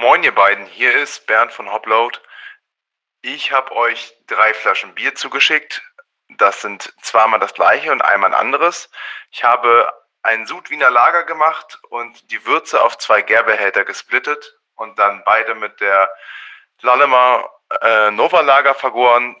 Moin ihr beiden, hier ist Bernd von Hopload. Ich habe euch drei Flaschen Bier zugeschickt. Das sind zweimal das gleiche und einmal ein anderes. Ich habe ein Sudwiener Lager gemacht und die Würze auf zwei Gärbehälter gesplittet und dann beide mit der Lallemer äh, Nova Lager vergoren.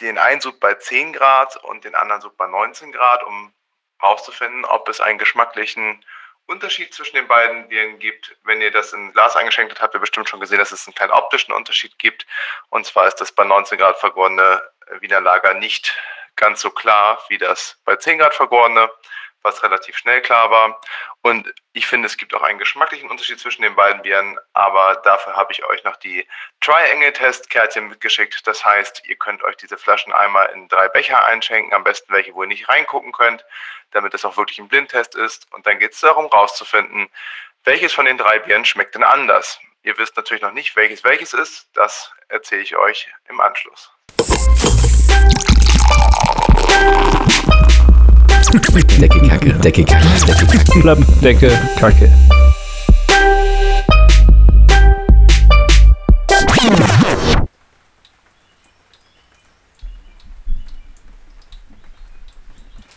Den einen Sud bei 10 Grad und den anderen Sud bei 19 Grad, um herauszufinden, ob es einen geschmacklichen Unterschied zwischen den beiden Bieren gibt. Wenn ihr das in Glas eingeschenkt habt, habt ihr bestimmt schon gesehen, dass es einen kleinen optischen Unterschied gibt. Und zwar ist das bei 19 Grad vergorene Wiener Lager nicht ganz so klar wie das bei 10 Grad vergorene was relativ schnell klar war. Und ich finde, es gibt auch einen geschmacklichen Unterschied zwischen den beiden Bieren, aber dafür habe ich euch noch die Triangle-Test-Kärtchen mitgeschickt. Das heißt, ihr könnt euch diese Flaschen einmal in drei Becher einschenken, am besten welche, wo ihr nicht reingucken könnt, damit es auch wirklich ein Blindtest ist. Und dann geht es darum, rauszufinden, welches von den drei Bieren schmeckt denn anders. Ihr wisst natürlich noch nicht, welches welches ist. Das erzähle ich euch im Anschluss. Decke, Kacke. Decke, Kacke. Decke, Kacke. Klappendecke, Kacke.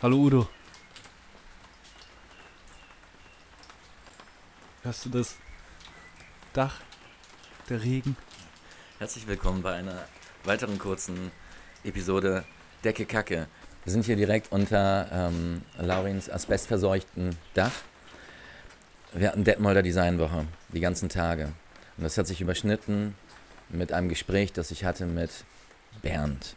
Hallo Udo. Hörst du das? Dach, der Regen. Herzlich willkommen bei einer weiteren kurzen Episode Decke Kacke. Wir sind hier direkt unter ähm, Laurins asbestverseuchten Dach. Wir hatten Detmolder Designwoche, die ganzen Tage. Und das hat sich überschnitten mit einem Gespräch, das ich hatte mit Bernd.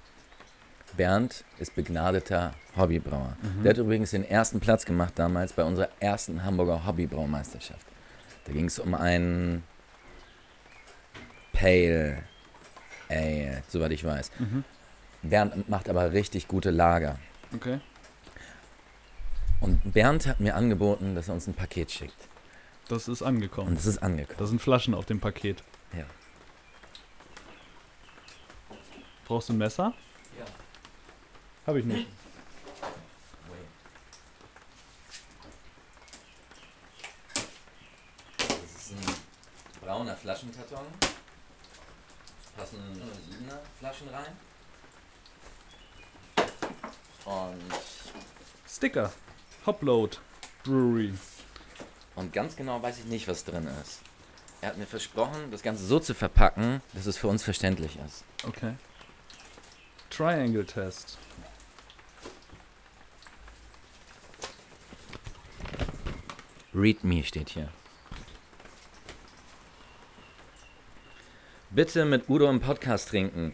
Bernd ist begnadeter Hobbybrauer. Mhm. Der hat übrigens den ersten Platz gemacht damals bei unserer ersten Hamburger Hobbybraumeisterschaft. Da ging es um einen Pale Ale, soweit ich weiß. Mhm. Bernd macht aber richtig gute Lager. Okay. Und Bernd hat mir angeboten, dass er uns ein Paket schickt. Das ist angekommen. Und das ist angekommen. Da sind Flaschen auf dem Paket. Ja. Brauchst du ein Messer? Ja. Habe ich nicht. Das ist ein brauner Flaschenkarton. Passen siebener Flaschen rein. Und Sticker. Hopload Brewery. Und ganz genau weiß ich nicht, was drin ist. Er hat mir versprochen, das Ganze so zu verpacken, dass es für uns verständlich ist. Okay. Triangle Test. Read me steht hier. Bitte mit Udo im Podcast trinken.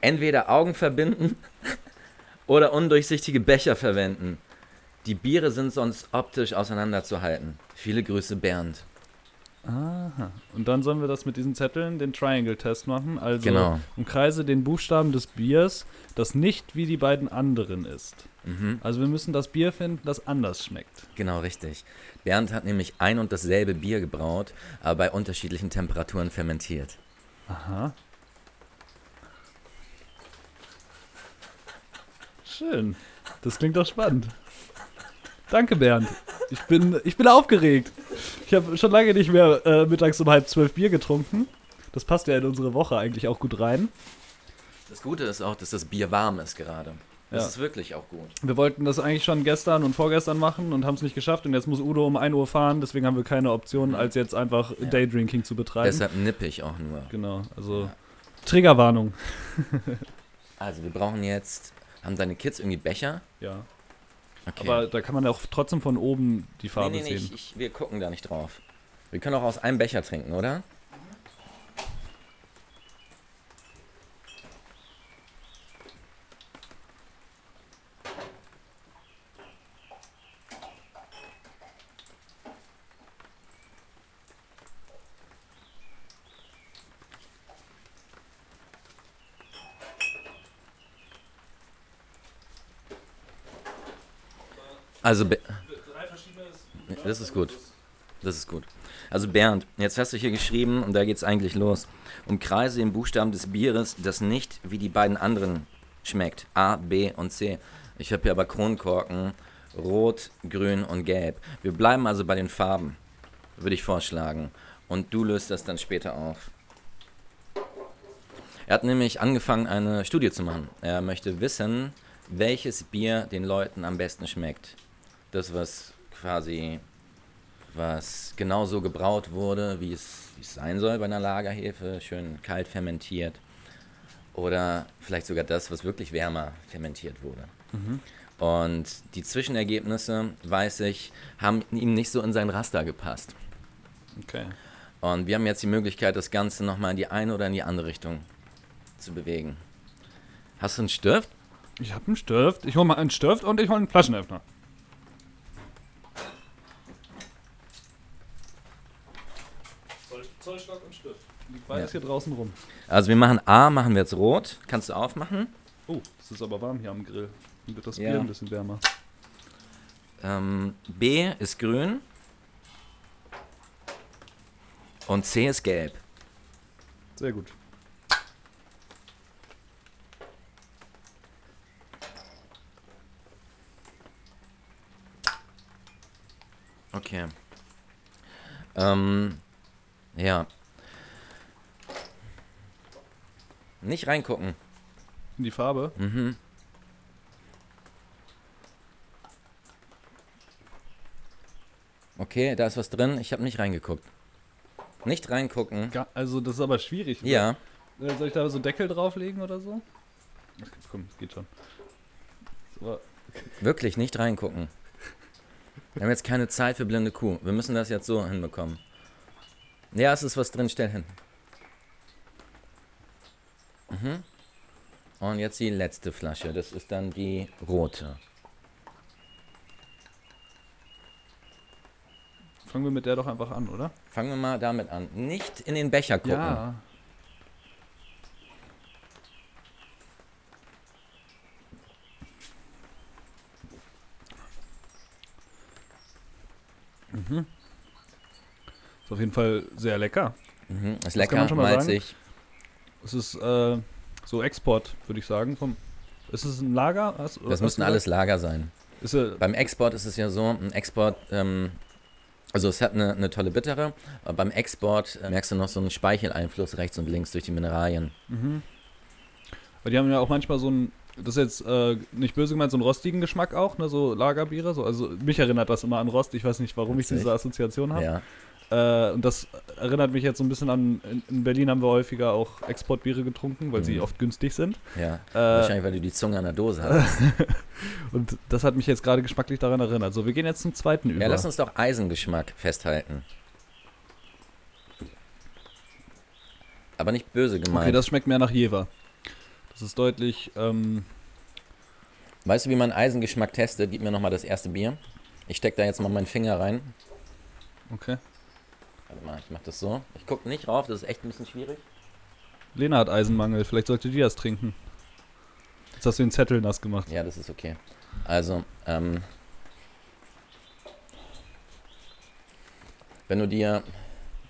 Entweder Augen verbinden oder undurchsichtige Becher verwenden. Die Biere sind sonst optisch auseinanderzuhalten. Viele Grüße, Bernd. Aha. Und dann sollen wir das mit diesen Zetteln, den Triangle-Test machen. Also Genau. umkreise den Buchstaben des Biers, das nicht wie die beiden anderen ist. Mhm. Also wir müssen das Bier finden, das anders schmeckt. Genau, richtig. Bernd hat nämlich ein und dasselbe Bier gebraut, aber bei unterschiedlichen Temperaturen fermentiert. Aha. Schön. Das klingt doch spannend. Danke, Bernd. Ich bin, ich bin aufgeregt. Ich habe schon lange nicht mehr äh, mittags um halb zwölf Bier getrunken. Das passt ja in unsere Woche eigentlich auch gut rein. Das Gute ist auch, dass das Bier warm ist gerade. Das Ja. ist wirklich auch gut. Wir wollten das eigentlich schon gestern und vorgestern machen und haben es nicht geschafft. Und jetzt muss Udo um 1 Uhr fahren. Deswegen haben wir keine Option, als jetzt einfach Ja. Daydrinking zu betreiben. Deshalb nippig auch nur. Genau, also Ja. Triggerwarnung. Also wir brauchen jetzt. Haben deine Kids irgendwie Becher? Ja. Okay. Aber da kann man auch trotzdem von oben die Farbe nee, nee, nee, sehen. ich, ich, wir gucken da nicht drauf. Wir können auch aus einem Becher trinken, oder? Also, das ist gut. Das ist gut. Also Bernd, jetzt hast du hier geschrieben, und da geht's eigentlich los. Umkreise den Buchstaben des Bieres, das nicht wie die beiden anderen schmeckt. A, B und C. Ich habe hier aber Kronkorken, rot, grün und gelb. Wir bleiben also bei den Farben, würde ich vorschlagen. und du löst das dann später auf. Er hat nämlich angefangen, eine Studie zu machen. Er möchte wissen, welches Bier den Leuten am besten schmeckt. Das, was quasi, was genauso gebraut wurde, wie es, wie es sein soll bei einer Lagerhefe, schön kalt fermentiert. Oder vielleicht sogar das, was wirklich wärmer fermentiert wurde. Und die Zwischenergebnisse, weiß ich, haben ihm nicht so in sein Raster gepasst. Okay. Und wir haben jetzt die Möglichkeit, das Ganze nochmal in die eine oder in die andere Richtung zu bewegen. Hast du einen Stift? Ich habe einen Stift. Ich hole mal einen Stift und ich hole einen Flaschenöffner. Zollstock und Stift. Liegt beides Ja. hier draußen rum. Also wir machen A, machen wir jetzt rot. Kannst du aufmachen? Oh, es ist aber warm hier am Grill. Dann wird das Ja. Bier ein bisschen wärmer. Ähm, B ist grün. Und C ist gelb. Sehr gut. Okay. Ähm, ja. Nicht reingucken. In die Farbe. Mhm. Okay, da ist was drin. Ich habe nicht reingeguckt. Nicht reingucken. Ga- Also, das ist aber schwierig. Ja. Äh, Soll ich da so Deckel drauflegen oder so? Ach, komm, geht schon. So, Wirklich nicht reingucken. Wir haben jetzt keine Zeit für blinde Kuh. Wir müssen das jetzt so hinbekommen. Ja, es ist was drin, stell hin. Mhm. Und jetzt die letzte Flasche. Das ist dann die rote. fangen wir mit der doch einfach an, oder? Fangen wir mal damit an. Nicht in den Becher gucken. Ja. Mhm. Ist auf jeden Fall sehr lecker. Mhm. Ist lecker, sagen. malzig. Es ist äh, so Export, würde ich sagen. Vom, ist es ein Lager? Hast- Das du alles? Lager sein. Ist, äh, Beim Export ist es ja so, ein Export, ähm, also es hat eine, eine tolle Bittere, aber beim Export äh, merkst du noch so einen Speicheleinfluss rechts und links durch die Mineralien. Mhm. Weil die haben ja auch manchmal so ein, das ist jetzt äh, nicht böse gemeint, so einen rostigen Geschmack auch, ne, so Lagerbiere. So. Also mich erinnert das immer an Rost. Ich weiß nicht, warum ich Witzig. diese Assoziation habe. Ja. Äh, und das erinnert mich jetzt so ein bisschen an, in, in Berlin haben wir häufiger auch Exportbiere getrunken, weil sie Mhm. oft günstig sind. Ja, Äh, wahrscheinlich, weil du die Zunge an der Dose hast. und das hat mich jetzt gerade geschmacklich daran erinnert. So, wir gehen jetzt zum zweiten über. ja, lass uns doch Eisengeschmack festhalten. Aber nicht böse gemeint. okay, das schmeckt mehr nach Jever. Das ist deutlich, ähm, weißt du, wie man Eisengeschmack testet? Gib mir nochmal das erste Bier. Ich steck da jetzt mal meinen Finger rein. okay. Warte mal, ich mach das so. Ich guck nicht rauf, das ist echt ein bisschen schwierig. Lena hat Eisenmangel, vielleicht sollte die das trinken. Jetzt hast du den Zettel nass gemacht. Ja, das ist okay. Also, ähm, wenn du dir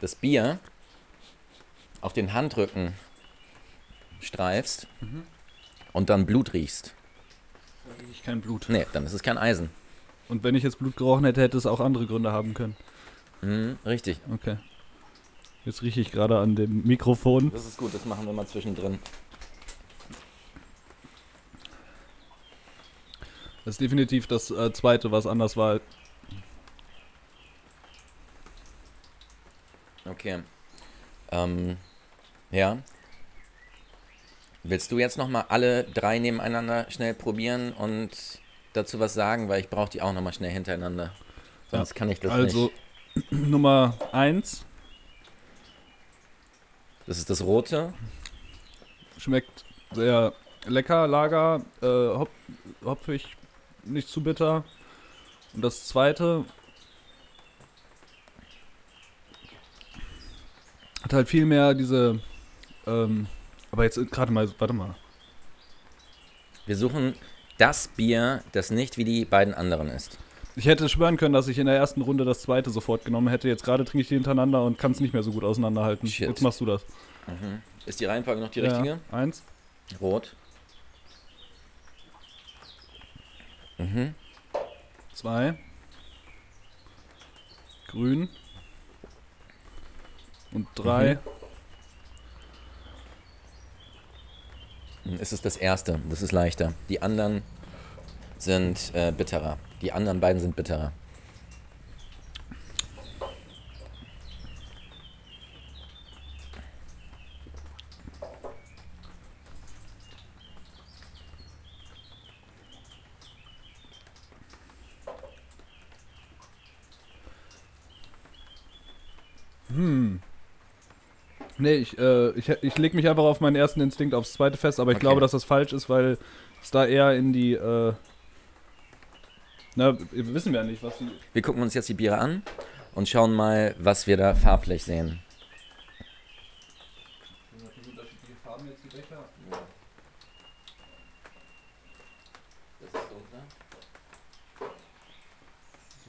das Bier auf den Handrücken streifst und dann Blut riechst, Da rieche ich kein Blut. nee, dann ist es kein Eisen. Und wenn ich jetzt Blut gerochen hätte, hätte es auch andere Gründe haben können. Mhm, richtig. Okay. Jetzt rieche ich gerade an dem Mikrofon. Das ist gut, das machen wir mal zwischendrin. Das ist definitiv das äh, zweite, was anders war. Okay. Ähm, ja. Willst du jetzt nochmal alle drei nebeneinander schnell probieren und dazu was sagen, weil ich brauche die auch nochmal schnell hintereinander. Sonst kann ich das also nicht. Nummer 1 Das ist das rote. schmeckt sehr lecker, Lager, äh, hop hopfig, nicht zu bitter. Und das zweite hat halt viel mehr diese, ähm, aber jetzt gerade mal, warte mal. Wir suchen das Bier, das nicht wie die beiden anderen ist. Ich hätte schwören können, dass ich in der ersten Runde das zweite sofort genommen hätte. Jetzt gerade trinke ich die hintereinander und kann es nicht mehr so gut auseinanderhalten. Shit. Jetzt machst du das. Mhm. Ist die Reihenfolge noch die richtige? Ja. Eins. Rot. Mhm. Zwei. Grün. Und drei. Mhm. Es ist das erste, das ist leichter. Die anderen sind äh, bitterer. Die anderen beiden sind bitterer. Hm. Nee, ich, äh, ich, ich leg mich einfach auf meinen ersten Instinkt aufs zweite fest, aber ich Okay. glaube, dass das falsch ist, weil es da eher in die, äh, na, wissen wir ja nicht, was die, Wir gucken uns jetzt die Biere an und schauen mal, was wir da farblich sehen.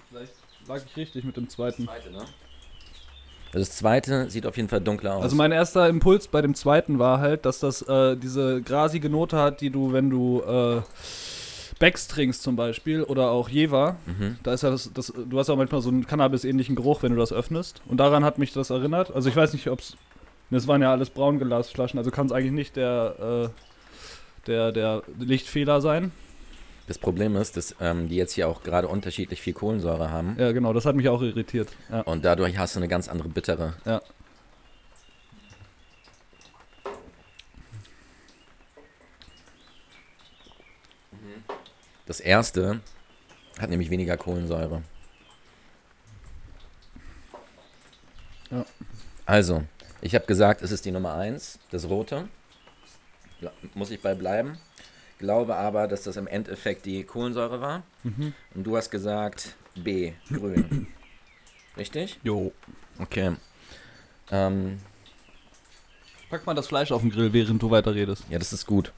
Vielleicht lag ich richtig mit dem zweiten. Also das zweite sieht auf jeden Fall dunkler aus. Also mein erster Impuls bei dem zweiten war halt, dass das äh, diese grasige Note hat, die du, wenn du äh, Becks trinkst zum Beispiel oder auch Jever, mhm. da ist ja das, das, du hast ja manchmal so einen Cannabis-ähnlichen Geruch, wenn du das öffnest. Und daran hat mich das erinnert. Also ich weiß nicht, ob es, das waren ja alles Braunglasflaschen, also kann es eigentlich nicht der, äh, der, der Lichtfehler sein. Das Problem ist, dass ähm, die jetzt hier auch gerade unterschiedlich viel Kohlensäure haben. Ja, genau, das hat mich auch irritiert. Ja. Und dadurch hast du eine ganz andere bittere. Ja. Das erste hat nämlich weniger Kohlensäure. Ja. Also, ich habe gesagt, es ist die Nummer 1, das rote. Muss ich bei bleiben. Glaube aber, dass das im Endeffekt die Kohlensäure war. Mhm. Und du hast gesagt B, grün. Richtig? Jo. Okay. Ähm, Pack mal das Fleisch auf den Grill, während du weiterredest. ja, das ist gut.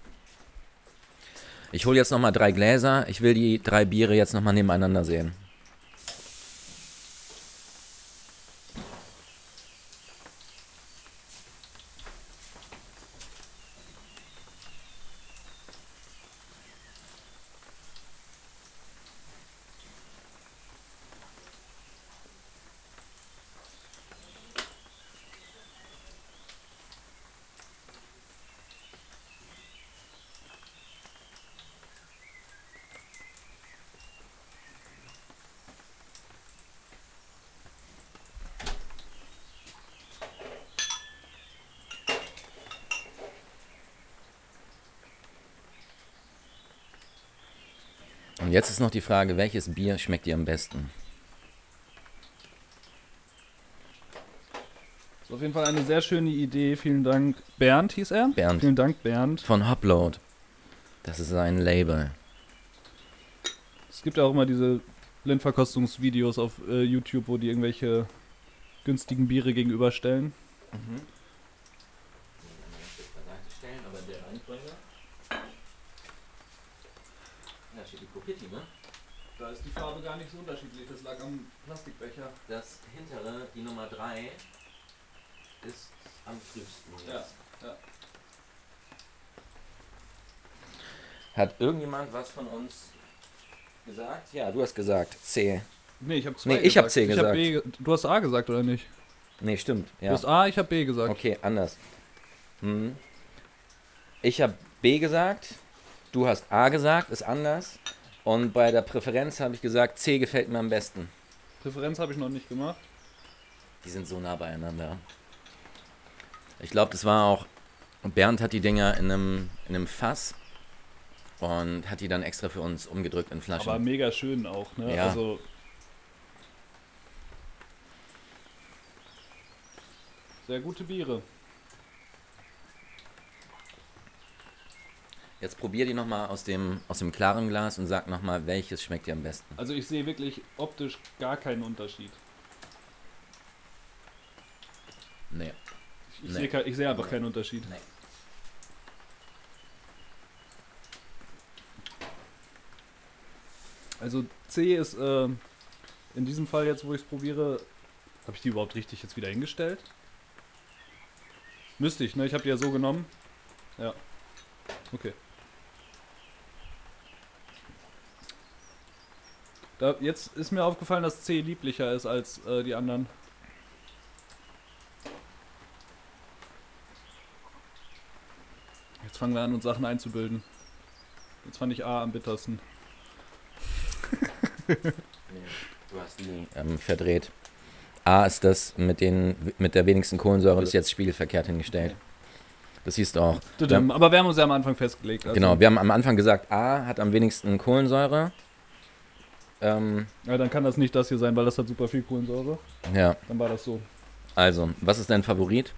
Ich hole jetzt nochmal drei Gläser. Ich will die drei Biere jetzt nochmal nebeneinander sehen. Und jetzt ist noch die Frage, welches Bier schmeckt dir am besten? Das ist auf jeden Fall eine sehr schöne Idee. Vielen Dank. Bernd hieß er? Bernd. Vielen Dank, Bernd. Von Hopload. Das ist ein Label. Es gibt ja auch immer diese Blindverkostungsvideos auf äh, YouTube, wo die irgendwelche günstigen Biere gegenüberstellen. Da ist die Farbe gar nicht so unterschiedlich. Das lag am Plastikbecher. Das hintere, die Nummer 3, ist am frühesten. Ja, ja. Hat irgendjemand was von uns gesagt? Ja, du hast gesagt C. Nee, ich habe zwei Nee, ich hab gesagt. C Ich hab gesagt. B, ge- du hast A gesagt, oder nicht? Nee, stimmt. Du Ja. hast A, ich habe B gesagt. Okay, anders. Hm. Ich habe B gesagt, du hast A gesagt, ist anders. Und bei der Präferenz habe ich gesagt, C gefällt mir am besten. Präferenz habe ich noch nicht gemacht. Die sind so nah beieinander. Ich glaube, das war auch. Bernd hat die Dinger in einem, in einem Fass und hat die dann extra für uns umgedrückt in Flaschen. Aber mega schön auch, ne? Ja. Also. Sehr gute Biere. Jetzt probier die nochmal aus dem, aus dem klaren Glas und sag nochmal, welches schmeckt dir am besten. Also ich sehe wirklich optisch gar keinen Unterschied. Nee. Ich, Nee. sehe ich sehe einfach keinen Unterschied. Nee. Also C ist äh, in diesem Fall jetzt, wo ich es probiere, habe ich die überhaupt richtig jetzt wieder hingestellt? Müsste ich, ne? Ich habe die ja so genommen. Ja. Okay. Da, jetzt ist mir aufgefallen, dass C lieblicher ist als äh, die anderen. Jetzt fangen wir an, uns Sachen einzubilden. Jetzt fand ich A am bittersten. du hast ihn ähm, verdreht. A ist das mit, den, mit der wenigsten Kohlensäure das ist jetzt spiegelverkehrt hingestellt. Okay. Das siehst du auch. aber wir haben uns ja am Anfang festgelegt. Also. Genau, wir haben am Anfang gesagt, A hat am wenigsten Kohlensäure. Ähm, Ja, dann kann das nicht das hier sein, weil das hat super viel Kohlensäure. ja, Dann war das so. also, was ist dein Favorit?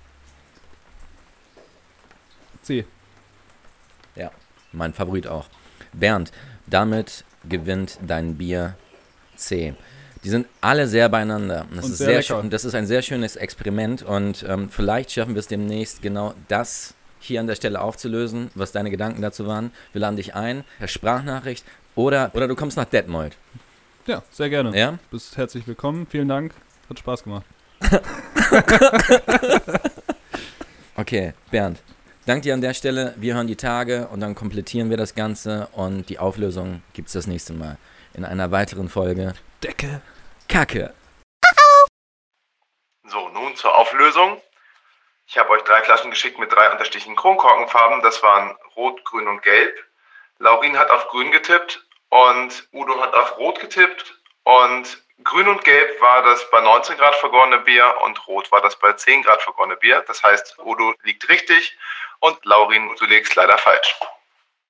C. Mein Favorit auch. Bernd, damit gewinnt dein Bier C. Die sind alle sehr beieinander. Das Und ist sehr sehr das ist ein sehr schönes Experiment und ähm, vielleicht schaffen wir es demnächst genau das hier an der Stelle aufzulösen, was deine Gedanken dazu waren. Wir laden dich ein, per Sprachnachricht oder, oder du kommst nach Detmold. Ja, sehr gerne. Ja? Bist herzlich willkommen. Vielen Dank. Hat Spaß gemacht. Okay, Bernd. Dank dir an der Stelle. Wir hören die Tage und dann komplettieren wir das Ganze und die Auflösung gibt es das nächste Mal in einer weiteren Folge. Decke. Kacke. So, nun zur Auflösung. Ich habe euch drei Flaschen geschickt mit drei unterschiedlichen Kronkorkenfarben. Das waren Rot, Grün und Gelb. Laurin hat auf Grün getippt und Udo hat auf Rot getippt. Und Grün und Gelb war das bei 19 Grad vergorene Bier und Rot war das bei 10 Grad vergorene Bier. Das heißt, Udo liegt richtig und Laurin, du legst leider falsch.